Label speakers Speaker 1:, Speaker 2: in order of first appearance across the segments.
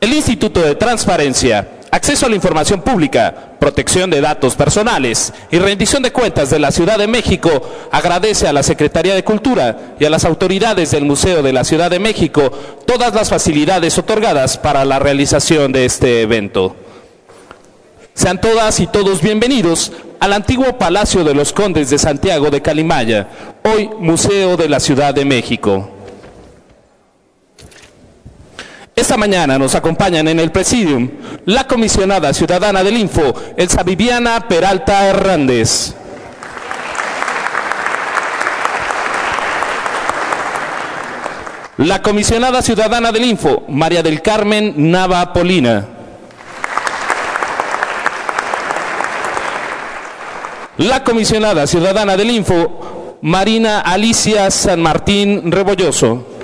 Speaker 1: El Instituto de Transparencia, Acceso a la Información Pública, Protección de Datos Personales y Rendición de Cuentas de la Ciudad de México agradece a la Secretaría de Cultura y a las autoridades del Museo de la Ciudad de México todas las facilidades otorgadas para la realización de este evento. Sean todas y todos bienvenidos al antiguo Palacio de los Condes de Santiago de Calimaya, hoy Museo de la Ciudad de México. Esta mañana nos acompañan en el Presidium la comisionada ciudadana del Info, Elsa Viviana Peralta Hernández. La comisionada ciudadana del Info, María del Carmen Nava Polina. La comisionada ciudadana del Info, Marina Alicia San Martín Rebolloso.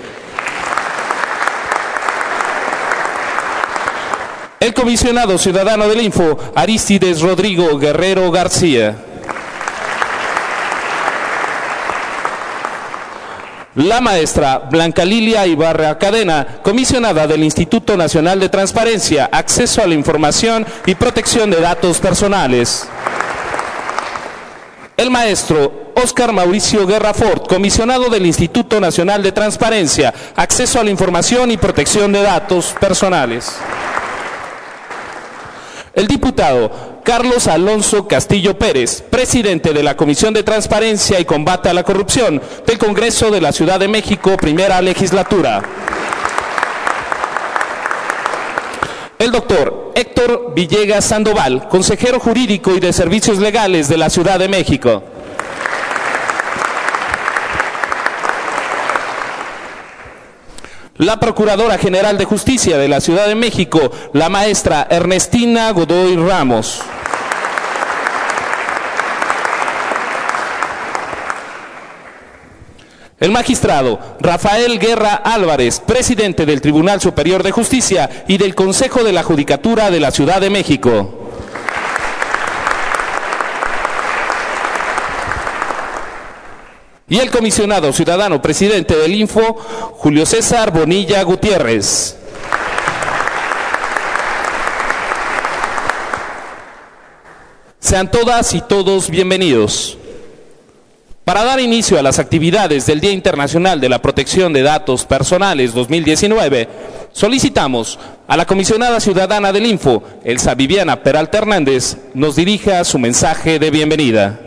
Speaker 1: El comisionado ciudadano del Info, Aristides Rodrigo Guerrero García. La maestra Blanca Lilia Ibarra Cadena, comisionada del Instituto Nacional de Transparencia, Acceso a la Información y Protección de Datos Personales. El maestro Oscar Mauricio Guerra Ford, comisionado del Instituto Nacional de Transparencia, Acceso a la Información y Protección de Datos Personales. El diputado Carlos Alonso Castillo Pérez, presidente de la Comisión de Transparencia y Combate a la Corrupción del Congreso de la Ciudad de México, primera legislatura. El doctor Héctor Villegas Sandoval, consejero jurídico y de servicios legales de la Ciudad de México. La Procuradora General de Justicia de la Ciudad de México, la maestra Ernestina Godoy Ramos. El magistrado Rafael Guerra Álvarez, presidente del Tribunal Superior de Justicia y del Consejo de la Judicatura de la Ciudad de México. Y el comisionado ciudadano presidente del Info, Julio César Bonilla Gutiérrez. Sean todas y todos bienvenidos. Para dar inicio a las actividades del Día Internacional de la Protección de Datos Personales 2019, solicitamos a la comisionada ciudadana del Info, Elsa Viviana Peralta Hernández, nos dirija su mensaje de bienvenida.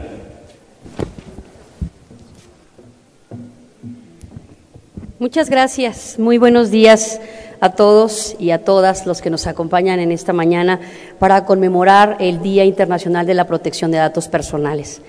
Speaker 2: Muchas gracias. Muy buenos días a todos y a todas los que nos acompañan en esta mañana para conmemorar el Día Internacional de la Protección de Datos Personales.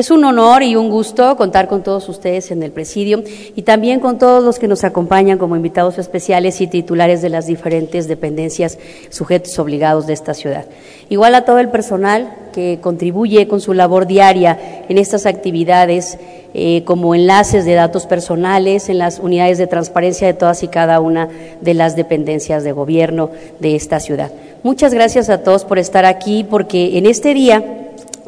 Speaker 2: Es un honor y un gusto contar con todos ustedes en el presidio y también con todos los que nos acompañan como invitados especiales y titulares de las diferentes dependencias sujetos obligados de esta ciudad. Igual a todo el personal que contribuye con su labor diaria en estas actividades eh, como enlaces de datos personales en las unidades de transparencia de todas y cada una de las dependencias de gobierno de esta ciudad. Muchas gracias a todos por estar aquí porque en este día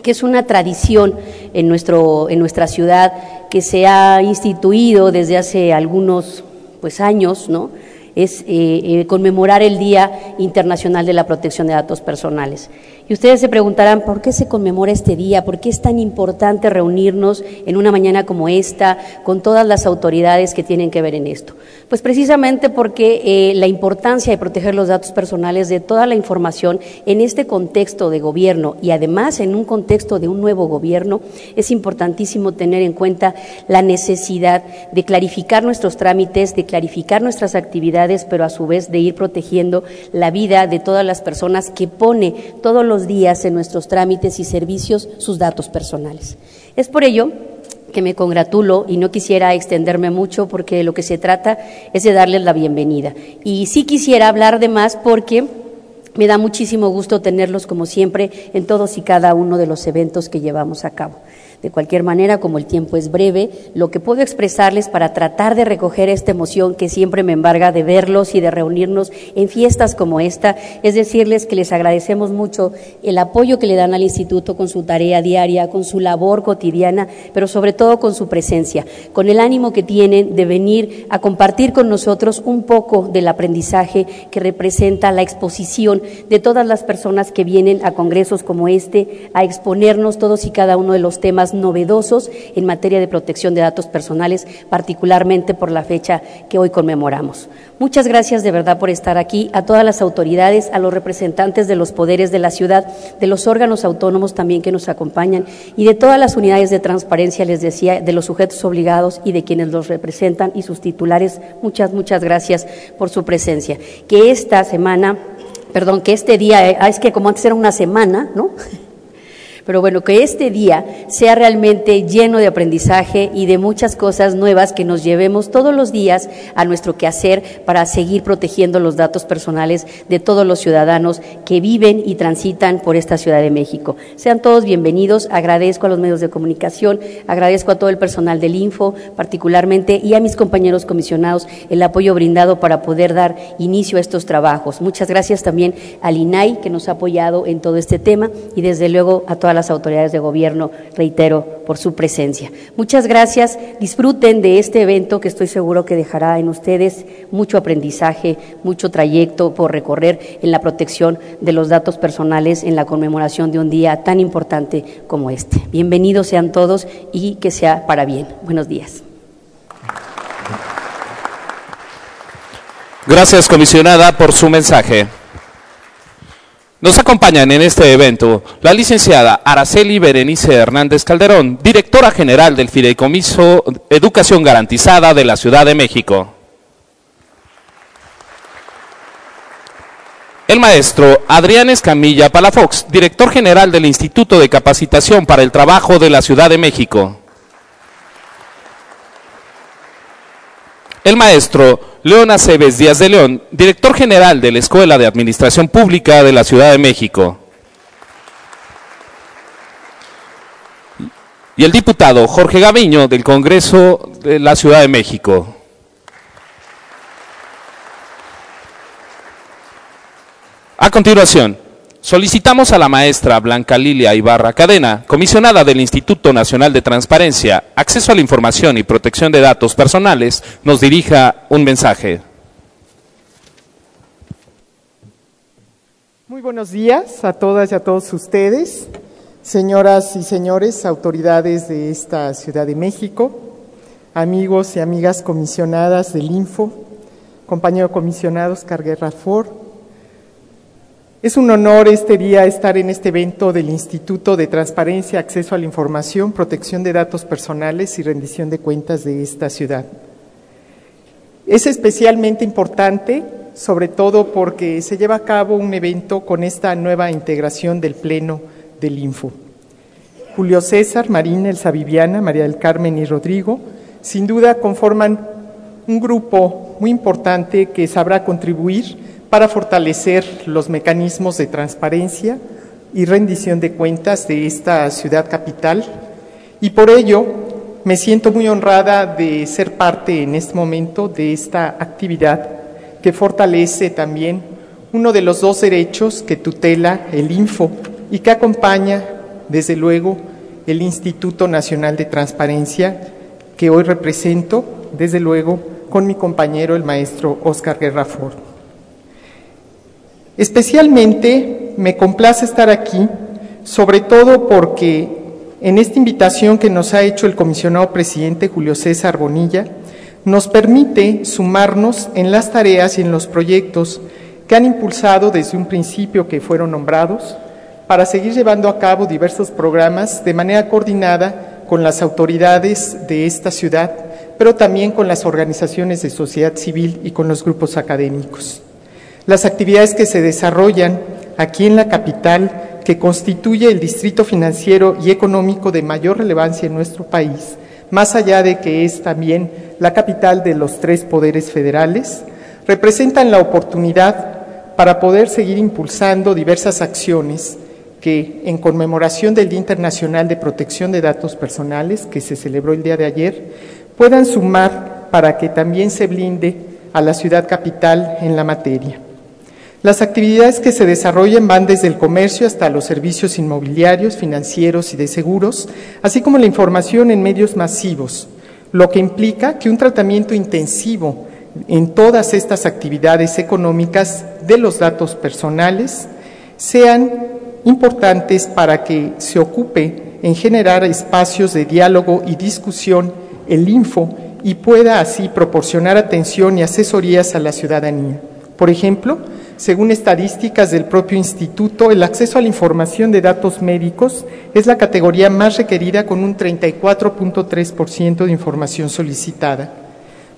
Speaker 2: que es una tradición en, nuestro, en nuestra ciudad que se ha instituido desde hace algunos pues, años, ¿no? es eh, eh, conmemorar el Día Internacional de la Protección de Datos Personales. Y ustedes se preguntarán, ¿por qué se conmemora este día? ¿Por qué es tan importante reunirnos en una mañana como esta con todas las autoridades que tienen que ver en esto? Pues precisamente porque eh, la importancia de proteger los datos personales de toda la información en este contexto de gobierno y además en un contexto de un nuevo gobierno, es importantísimo tener en cuenta la necesidad de clarificar nuestros trámites, de clarificar nuestras actividades, pero a su vez de ir protegiendo la vida de todas las personas que pone todos los días en nuestros trámites y servicios sus datos personales. Es por ello que me congratulo y no quisiera extenderme mucho porque lo que se trata es de darles la bienvenida. Y sí quisiera hablar de más porque me da muchísimo gusto tenerlos como siempre en todos y cada uno de los eventos que llevamos a cabo. De cualquier manera, como el tiempo es breve, lo que puedo expresarles para tratar de recoger esta emoción que siempre me embarga de verlos y de reunirnos en fiestas como esta, es decirles que les agradecemos mucho el apoyo que le dan al instituto con su tarea diaria, con su labor cotidiana, pero sobre todo con su presencia, con el ánimo que tienen de venir a compartir con nosotros un poco del aprendizaje que representa la exposición de todas las personas que vienen a congresos como este a exponernos todos y cada uno de los temas novedosos en materia de protección de datos personales, particularmente por la fecha que hoy conmemoramos. Muchas gracias de verdad por estar aquí, a todas las autoridades, a los representantes de los poderes de la ciudad, de los órganos autónomos también que nos acompañan y de todas las unidades de transparencia, les decía, de los sujetos obligados y de quienes los representan y sus titulares. Muchas, muchas gracias por su presencia. Que esta semana, perdón, que este día, eh, ah, es que como antes era una semana, ¿no? Pero bueno, que este día sea realmente lleno de aprendizaje y de muchas cosas nuevas que nos llevemos todos los días a nuestro quehacer para seguir protegiendo los datos personales de todos los ciudadanos que viven y transitan por esta Ciudad de México. Sean todos bienvenidos. Agradezco a los medios de comunicación, agradezco a todo el personal del Info, particularmente, y a mis compañeros comisionados el apoyo brindado para poder dar inicio a estos trabajos. Muchas gracias también al INAI que nos ha apoyado en todo este tema y desde luego a todas las autoridades de gobierno, reitero, por su presencia. Muchas gracias. Disfruten de este evento que estoy seguro que dejará en ustedes mucho aprendizaje, mucho trayecto por recorrer en la protección de los datos personales en la conmemoración de un día tan importante como este. Bienvenidos sean todos y que sea para bien. Buenos días.
Speaker 1: Gracias, comisionada, por su mensaje. Nos acompañan en este evento la licenciada Araceli Berenice Hernández Calderón, directora general del Fideicomiso Educación Garantizada de la Ciudad de México. El maestro Adrián Escamilla Palafox, director general del Instituto de Capacitación para el Trabajo de la Ciudad de México. El maestro León Aceves Díaz de León, director general de la Escuela de Administración Pública de la Ciudad de México. Y el diputado Jorge Gaviño del Congreso de la Ciudad de México. A continuación, Solicitamos a la maestra Blanca Lilia Ibarra Cadena, comisionada del Instituto Nacional de Transparencia, Acceso a la Información y Protección de Datos Personales, nos dirija un mensaje.
Speaker 3: Muy buenos días a todas y a todos ustedes, señoras y señores, autoridades de esta Ciudad de México, amigos y amigas comisionadas del Info, compañero comisionado Oscar Guerra Ford, es un honor este día estar en este evento del Instituto de Transparencia, Acceso a la Información, Protección de Datos Personales y Rendición de Cuentas de esta ciudad. Es especialmente importante, sobre todo porque se lleva a cabo un evento con esta nueva integración del Pleno del Info. Julio César, Marina, Elsa Viviana, María del Carmen y Rodrigo, sin duda conforman un grupo muy importante que sabrá contribuir para fortalecer los mecanismos de transparencia y rendición de cuentas de esta ciudad capital y por ello me siento muy honrada de ser parte en este momento de esta actividad que fortalece también uno de los dos derechos que tutela el Info y que acompaña, desde luego, el Instituto Nacional de Transparencia que hoy represento, desde luego, con mi compañero el maestro Oscar Guerra Ford. Especialmente me complace estar aquí, sobre todo porque en esta invitación que nos ha hecho el comisionado presidente Julio César Bonilla, nos permite sumarnos en las tareas y en los proyectos que han impulsado desde un principio que fueron nombrados para seguir llevando a cabo diversos programas de manera coordinada con las autoridades de esta ciudad, pero también con las organizaciones de sociedad civil y con los grupos académicos. Las actividades que se desarrollan aquí en la capital, que constituye el distrito financiero y económico de mayor relevancia en nuestro país, más allá de que es también la capital de los tres poderes federales, representan la oportunidad para poder seguir impulsando diversas acciones que en conmemoración del Día Internacional de Protección de Datos Personales, que se celebró el día de ayer, puedan sumar para que también se blinde a la ciudad capital en la materia. Las actividades que se desarrollan van desde el comercio hasta los servicios inmobiliarios, financieros y de seguros, así como la información en medios masivos, lo que implica que un tratamiento intensivo en todas estas actividades económicas de los datos personales sean importantes para que se ocupe en generar espacios de diálogo y discusión el Info y pueda así proporcionar atención y asesorías a la ciudadanía. Por ejemplo, según estadísticas del propio instituto, el acceso a la información de datos médicos es la categoría más requerida con un 34.3% de información solicitada.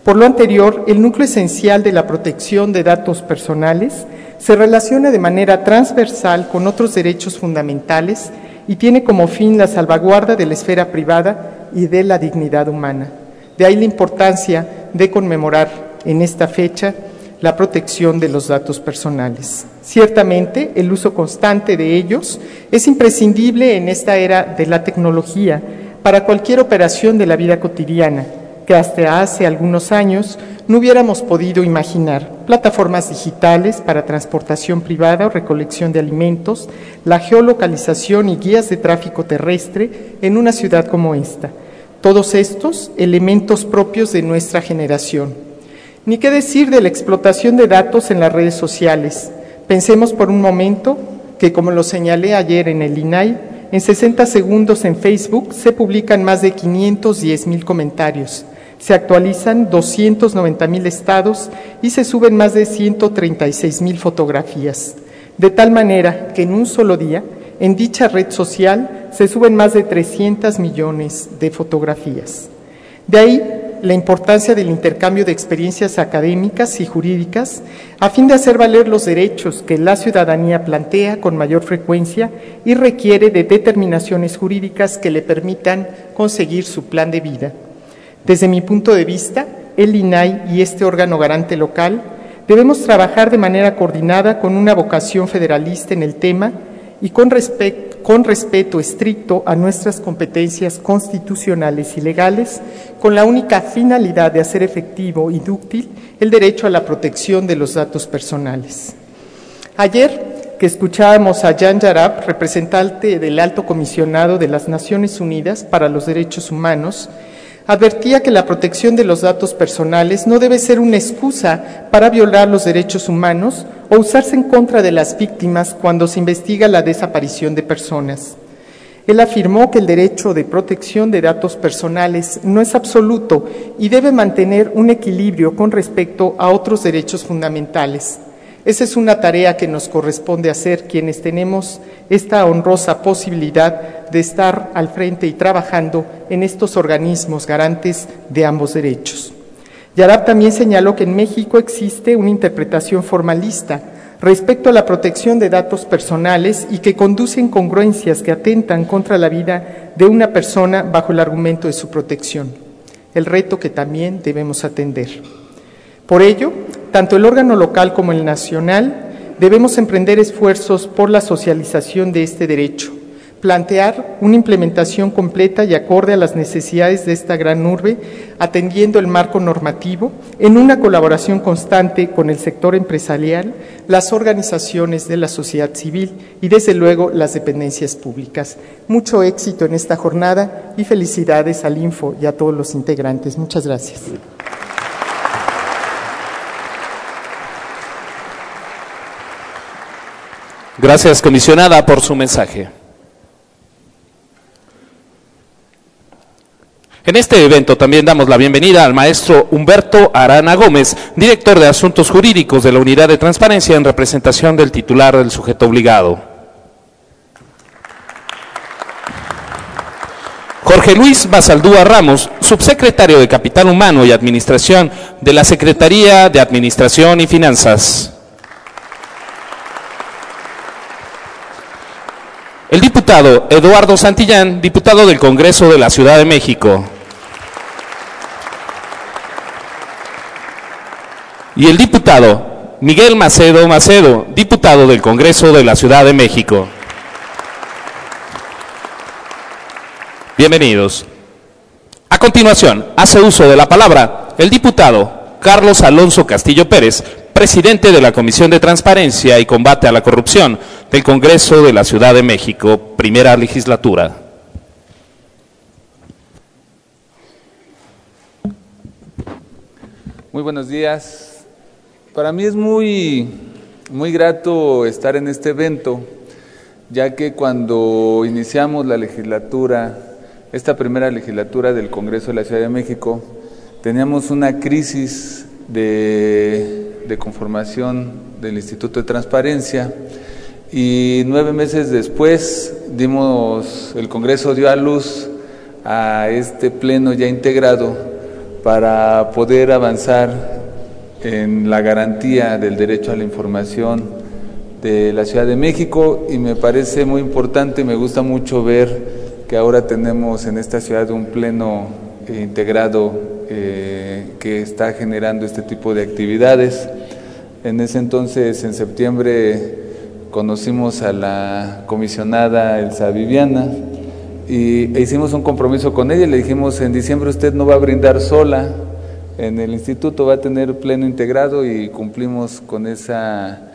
Speaker 3: Por lo anterior, el núcleo esencial de la protección de datos personales se relaciona de manera transversal con otros derechos fundamentales y tiene como fin la salvaguarda de la esfera privada y de la dignidad humana. De ahí la importancia de conmemorar en esta fecha la protección de los datos personales. Ciertamente, el uso constante de ellos es imprescindible en esta era de la tecnología para cualquier operación de la vida cotidiana, que hasta hace algunos años no hubiéramos podido imaginar. Plataformas digitales para transportación privada o recolección de alimentos, la geolocalización y guías de tráfico terrestre en una ciudad como esta. Todos estos elementos propios de nuestra generación. Ni qué decir de la explotación de datos en las redes sociales. Pensemos por un momento que, como lo señalé ayer en el INAI, en 60 segundos en Facebook se publican más de 510 mil comentarios se actualizan 290 mil estados y se suben más de 136 mil fotografías. De tal manera que en un solo día, en dicha red social, se suben más de 300 millones de fotografías. De ahí la importancia del intercambio de experiencias académicas y jurídicas a fin de hacer valer los derechos que la ciudadanía plantea con mayor frecuencia y requiere de determinaciones jurídicas que le permitan conseguir su plan de vida. Desde mi punto de vista, el INAI y este órgano garante local debemos trabajar de manera coordinada con una vocación federalista en el tema y con, con, respeto estricto a nuestras competencias constitucionales y legales, con la única finalidad de hacer efectivo y dúctil el derecho a la protección de los datos personales. Ayer que escuchábamos a Jan Yarab, representante del Alto Comisionado de las Naciones Unidas para los Derechos Humanos, advertía que la protección de los datos personales no debe ser una excusa para violar los derechos humanos o usarse en contra de las víctimas cuando se investiga la desaparición de personas. Él afirmó que el derecho de protección de datos personales no es absoluto y debe mantener un equilibrio con respecto a otros derechos fundamentales. Esa es una tarea que nos corresponde hacer quienes tenemos esta honrosa posibilidad de estar al frente y trabajando en estos organismos garantes de ambos derechos. Yarab también señaló que en México existe una interpretación formalista respecto a la protección de datos personales y que conduce incongruencias que atentan contra la vida de una persona bajo el argumento de su protección, el reto que también debemos atender. Por ello, tanto el órgano local como el nacional debemos emprender esfuerzos por la socialización de este derecho, plantear una implementación completa y acorde a las necesidades de esta gran urbe, atendiendo el marco normativo, en una colaboración constante con el sector empresarial, las organizaciones de la sociedad civil y, desde luego, las dependencias públicas. Mucho éxito en esta jornada y felicidades al Info y a todos los integrantes. Muchas gracias.
Speaker 1: Gracias, comisionada, por su mensaje. En este evento también damos la bienvenida al maestro Humberto Arana Gómez, director de Asuntos Jurídicos de la Unidad de Transparencia en representación del titular del sujeto obligado. Jorge Luis Basaldúa Ramos, subsecretario de Capital Humano y Administración de la Secretaría de Administración y Finanzas. diputado Eduardo Santillán, diputado del Congreso de la Ciudad de México. Y el diputado Miguel Macedo Macedo, diputado del Congreso de la Ciudad de México. Bienvenidos. A continuación, hace uso de la palabra el diputado Carlos Alonso Castillo Pérez, presidente de la Comisión de Transparencia y Combate a la Corrupción del Congreso de la Ciudad de México, primera legislatura.
Speaker 4: Muy buenos días. Para mí es muy, muy grato estar en este evento, ya que cuando iniciamos la legislatura, esta primera legislatura del Congreso de la Ciudad de México, teníamos una crisis de, de conformación del Instituto de Transparencia. Y nueve meses después dimos, el Congreso dio a luz a este pleno ya integrado para poder avanzar en la garantía del derecho a la información de la Ciudad de México. Y me parece muy importante, me gusta mucho ver que ahora tenemos en esta ciudad un pleno integrado eh, que está generando este tipo de actividades. En ese entonces, en septiembre, conocimos a la comisionada Elsa Viviana, y e hicimos un compromiso con ella le dijimos en diciembre usted no va a brindar sola en el instituto, va a tener pleno integrado y cumplimos con esa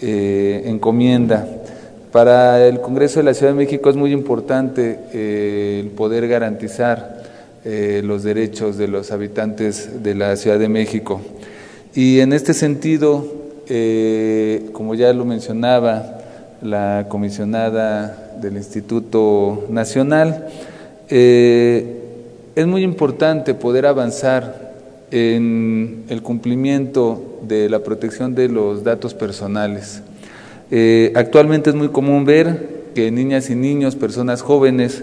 Speaker 4: eh, encomienda. Para el Congreso de la Ciudad de México es muy importante eh, el poder garantizar eh, los derechos de los habitantes de la Ciudad de México. Y en este sentido, como ya lo mencionaba la comisionada del Instituto Nacional. Eh, es muy importante poder avanzar en el cumplimiento de la protección de los datos personales. Eh, actualmente es muy común ver que niñas y niños, personas jóvenes,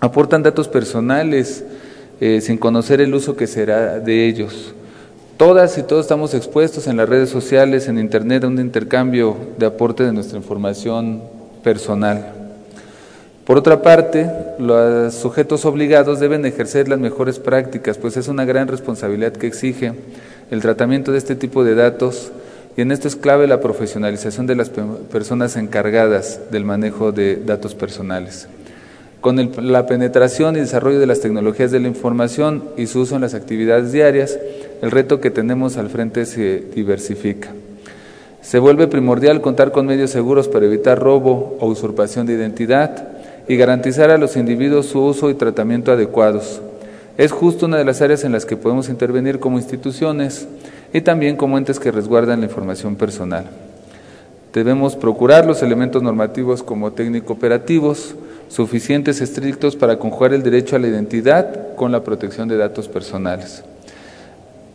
Speaker 4: aportan datos personales eh, sin conocer el uso que será de ellos. Todas y todos estamos expuestos en las redes sociales, en Internet, a un intercambio de aporte de nuestra información personal. Por otra parte, los sujetos obligados deben ejercer las mejores prácticas, pues es una gran responsabilidad que exige el tratamiento de este tipo de datos y en esto es clave la profesionalización de las personas encargadas del manejo de datos personales. Con la penetración y desarrollo de las tecnologías de la información y su uso en las actividades diarias, el reto que tenemos al frente se diversifica. Se vuelve primordial contar con medios seguros para evitar robo o usurpación de identidad, y garantizar a los individuos su uso y tratamiento adecuados. Es justo una de las áreas en las que podemos intervenir como instituciones y también como entes que resguardan la información personal. Debemos procurar los elementos normativos como técnico-operativos, suficientes estrictos para conjugar el derecho a la identidad con la protección de datos personales.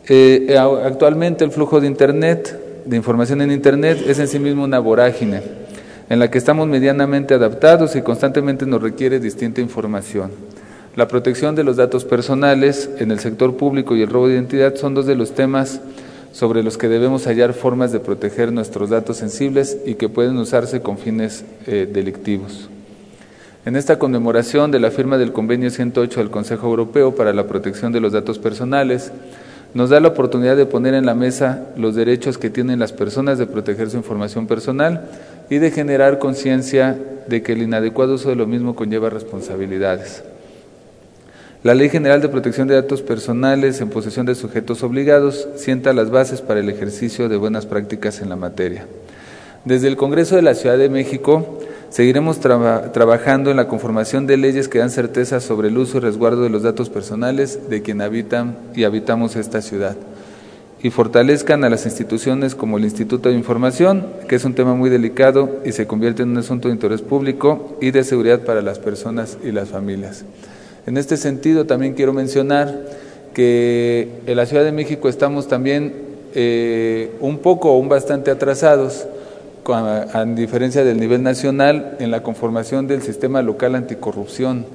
Speaker 4: Eh, eh, actualmente el flujo de Internet, de información en Internet, es en sí mismo una vorágine en la que estamos medianamente adaptados y constantemente nos requiere distinta información. La protección de los datos personales en el sector público y el robo de identidad son dos de los temas sobre los que debemos hallar formas de proteger nuestros datos sensibles y que pueden usarse con fines eh, delictivos. En esta conmemoración de la firma del Convenio 108 del Consejo Europeo para la Protección de los Datos Personales, nos da la oportunidad de poner en la mesa los derechos que tienen las personas de proteger su información personal y de generar conciencia de que el inadecuado uso de lo mismo conlleva responsabilidades. La Ley General de Protección de Datos Personales en posesión de sujetos obligados sienta las bases para el ejercicio de buenas prácticas en la materia. Desde el Congreso de la Ciudad de México seguiremos trabajando en la conformación de leyes que dan certeza sobre el uso y resguardo de los datos personales de quien habitan y habitamos esta ciudad y fortalezcan a las instituciones como el Instituto de Información, que es un tema muy delicado y se convierte en un asunto de interés público y de seguridad para las personas y las familias. En este sentido, también quiero mencionar que en la Ciudad de México estamos también eh, un poco o un bastante atrasados, a, diferencia del nivel nacional, en la conformación del sistema local anticorrupción,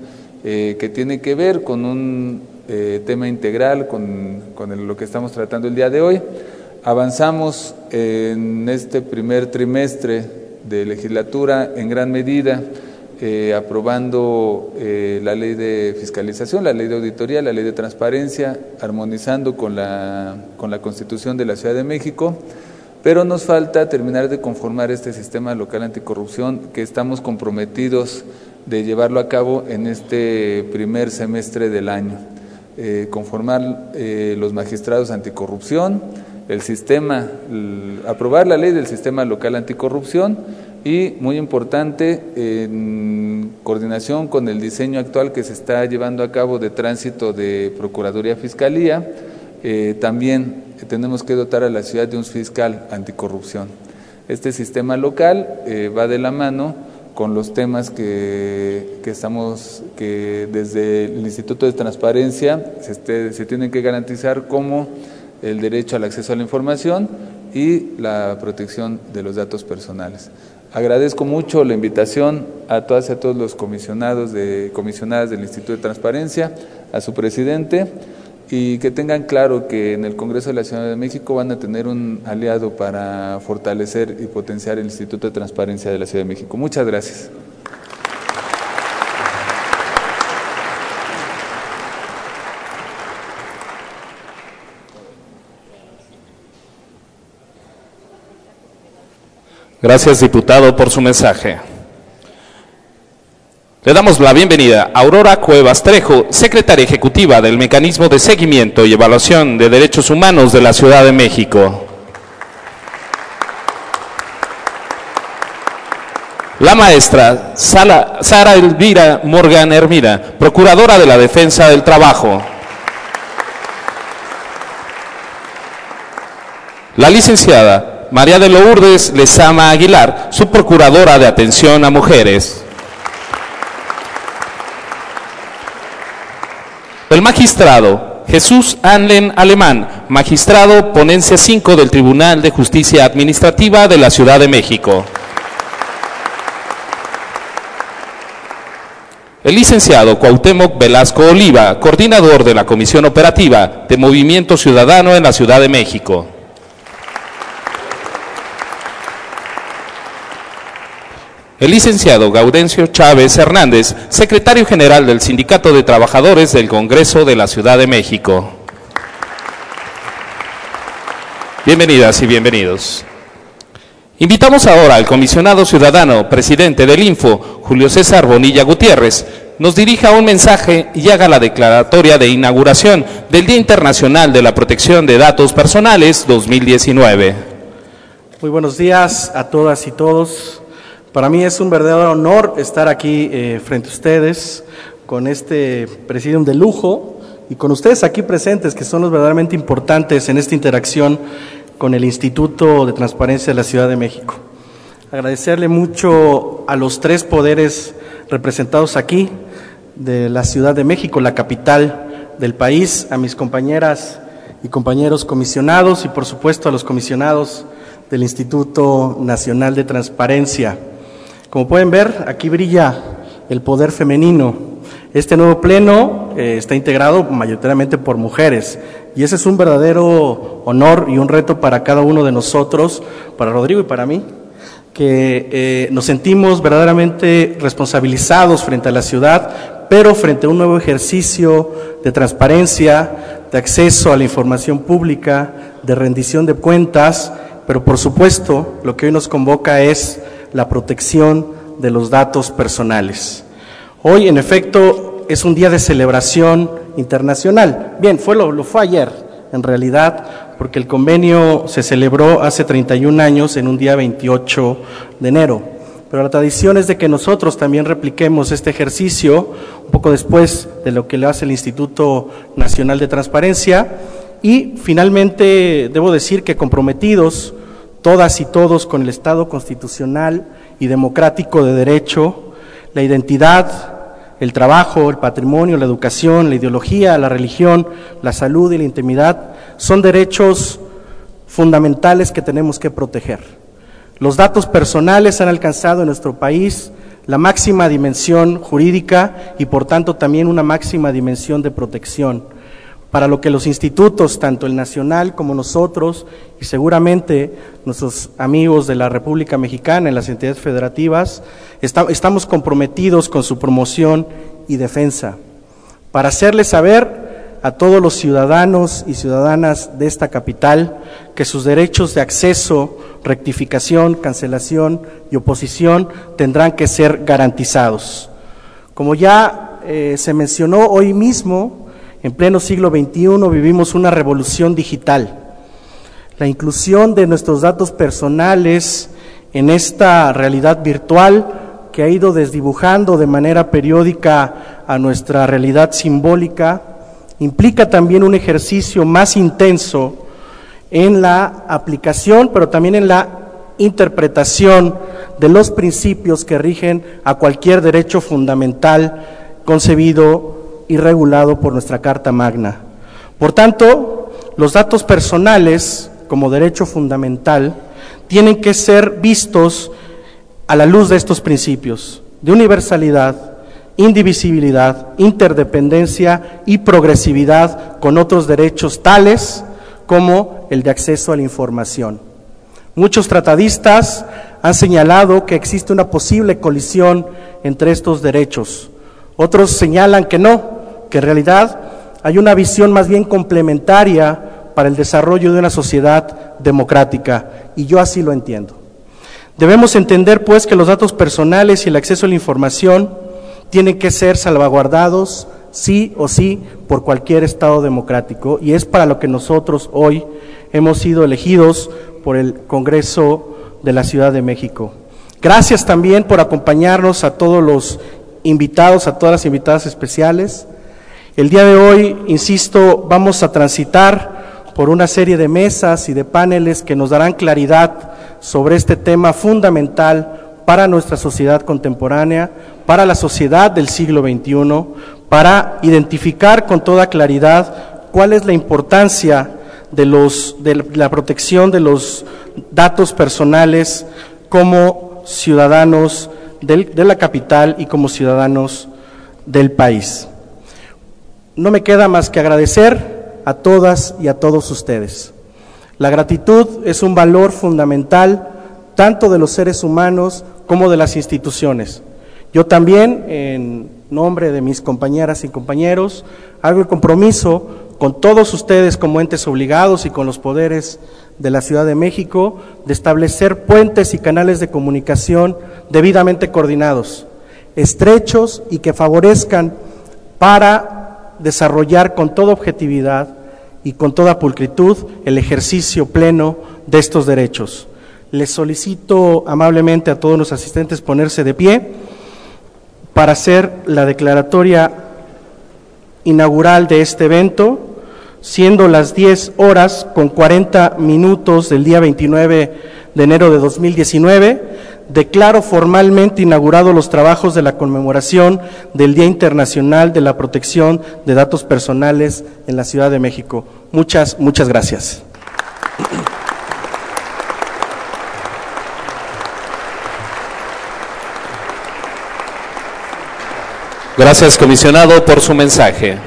Speaker 4: eh, que tiene que ver con un eh, tema integral con, lo que estamos tratando el día de hoy. Avanzamos en este primer trimestre de legislatura en gran medida eh, aprobando eh, la ley de fiscalización, la ley de auditoría, la ley de transparencia, armonizando con la, con la Constitución de la Ciudad de México, pero nos falta terminar de conformar este sistema local anticorrupción que estamos comprometidos de llevarlo a cabo en este primer semestre del año. Eh, conformar los magistrados anticorrupción, el sistema, aprobar la ley del sistema local anticorrupción y, muy importante, en coordinación con el diseño actual que se está llevando a cabo de tránsito de Procuraduría Fiscalía, eh, también tenemos que dotar a la ciudad de un fiscal anticorrupción. Este sistema local va de la mano con los temas que, que, estamos, que desde el Instituto de Transparencia se tienen que garantizar como el derecho al acceso a la información y la protección de los datos personales. Agradezco mucho la invitación a todas y a todos los comisionados de comisionadas del Instituto de Transparencia, a su presidente y que tengan claro que en el Congreso de la Ciudad de México van a tener un aliado para fortalecer y potenciar el Instituto de Transparencia de la Ciudad de México. Muchas gracias.
Speaker 1: Gracias, diputado, por su mensaje. Le damos la bienvenida a Aurora Cuevas Trejo, secretaria ejecutiva del Mecanismo de Seguimiento y Evaluación de Derechos Humanos de la Ciudad de México. La maestra Sara Elvira Morgan Hermida, procuradora de la Defensa del Trabajo. La licenciada María de Lourdes Lezama Aguilar, subprocuradora de Atención a Mujeres. El magistrado Jesús Anlen Alemán, magistrado ponencia 5 del Tribunal de Justicia Administrativa de la Ciudad de México. El licenciado Cuauhtémoc Velasco Oliva, coordinador de la Comisión Operativa de Movimiento Ciudadano en la Ciudad de México. El licenciado Gaudencio Chávez Hernández, secretario general del Sindicato de Trabajadores del Congreso de la Ciudad de México. Bienvenidas y bienvenidos. Invitamos ahora al comisionado ciudadano, presidente del Info, Julio César Bonilla Gutiérrez, nos dirija un mensaje y haga la declaratoria de inauguración del Día Internacional de la Protección de Datos Personales 2019.
Speaker 5: Muy buenos días a todas y todos. Para mí es un verdadero honor estar aquí eh, frente a ustedes con este presidium de lujo y con ustedes aquí presentes, que son los verdaderamente importantes en esta interacción con el Instituto de Transparencia de la Ciudad de México. Agradecerle mucho a los tres poderes representados aquí de la Ciudad de México, la capital del país, a mis compañeras y compañeros comisionados y por supuesto a los comisionados del Instituto Nacional de Transparencia. Como pueden ver, aquí brilla el poder femenino. Este nuevo pleno eh, está integrado mayoritariamente por mujeres y ese es un verdadero honor y un reto para cada uno de nosotros, para Rodrigo y para mí, que eh, nos sentimos verdaderamente responsabilizados frente a la ciudad, pero frente a un nuevo ejercicio de transparencia, de acceso a la información pública, de rendición de cuentas, pero por supuesto lo que hoy nos convoca es la protección de los datos personales. Hoy, en efecto, es un día de celebración internacional. Bien, fue lo, fue ayer, en realidad, porque el convenio se celebró hace 31 años en un día 28 de enero. Pero la tradición es de que nosotros también repliquemos este ejercicio un poco después de lo que le hace el Instituto Nacional de Transparencia y finalmente debo decir que comprometidos todas y todos con el Estado constitucional y democrático de derecho, la identidad, el trabajo, el patrimonio, la educación, la ideología, la religión, la salud y la intimidad son derechos fundamentales que tenemos que proteger. Los datos personales han alcanzado en nuestro país la máxima dimensión jurídica y por tanto también una máxima dimensión de protección para lo que los institutos, tanto el nacional como nosotros, y seguramente nuestros amigos de la República Mexicana en las entidades federativas, estamos comprometidos con su promoción y defensa, para hacerles saber a todos los ciudadanos y ciudadanas de esta capital que sus derechos de acceso, rectificación, cancelación y oposición tendrán que ser garantizados. Como ya eh, se mencionó hoy mismo, en pleno siglo XXI vivimos una revolución digital. La inclusión de nuestros datos personales en esta realidad virtual que ha ido desdibujando de manera periódica a nuestra realidad simbólica, implica también un ejercicio más intenso en la aplicación, pero también en la interpretación de los principios que rigen a cualquier derecho fundamental concebido y regulado por nuestra Carta Magna. Por tanto, los datos personales como derecho fundamental tienen que ser vistos a la luz de estos principios de universalidad, indivisibilidad, interdependencia y progresividad con otros derechos tales como el de acceso a la información. Muchos tratadistas han señalado que existe una posible colisión entre estos derechos. Otros señalan que no, que en realidad hay una visión más bien complementaria para el desarrollo de una sociedad democrática, y yo así lo entiendo. Debemos entender, pues, que los datos personales y el acceso a la información tienen que ser salvaguardados sí o sí por cualquier Estado democrático y es para lo que nosotros hoy hemos sido elegidos por el Congreso de la Ciudad de México. Gracias también por acompañarnos a todos los invitados, a todas las invitadas especiales. El día de hoy, insisto, vamos a transitar por una serie de mesas y de paneles que nos darán claridad sobre este tema fundamental para nuestra sociedad contemporánea, para la sociedad del siglo XXI, para identificar con toda claridad cuál es la importancia de, la protección de los datos personales como ciudadanos de la capital y como ciudadanos del país. No me queda más que agradecer a todas y a todos ustedes. La gratitud es un valor fundamental tanto de los seres humanos como de las instituciones. Yo también, en nombre de mis compañeras y compañeros, hago el compromiso con todos ustedes como entes obligados y con los poderes de la Ciudad de México de establecer puentes y canales de comunicación debidamente coordinados, estrechos y que favorezcan para desarrollar con toda objetividad y con toda pulcritud el ejercicio pleno de estos derechos. Les solicito amablemente a todos los asistentes ponerse de pie para hacer la declaratoria inaugural de este evento, siendo las 10 horas con 40 minutos del día 29 de enero de 2019, declaro formalmente inaugurados los trabajos de la conmemoración del Día Internacional de la Protección de Datos Personales en la Ciudad de México. Muchas, muchas gracias.
Speaker 1: Gracias, comisionado, por su mensaje.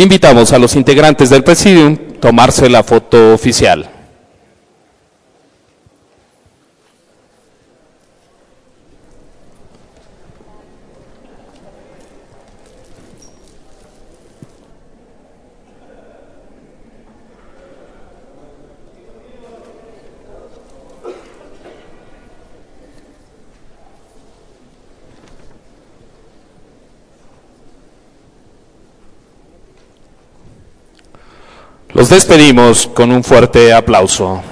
Speaker 1: Invitamos a los integrantes del Presidium a tomarse la foto oficial. Despedimos con un fuerte aplauso.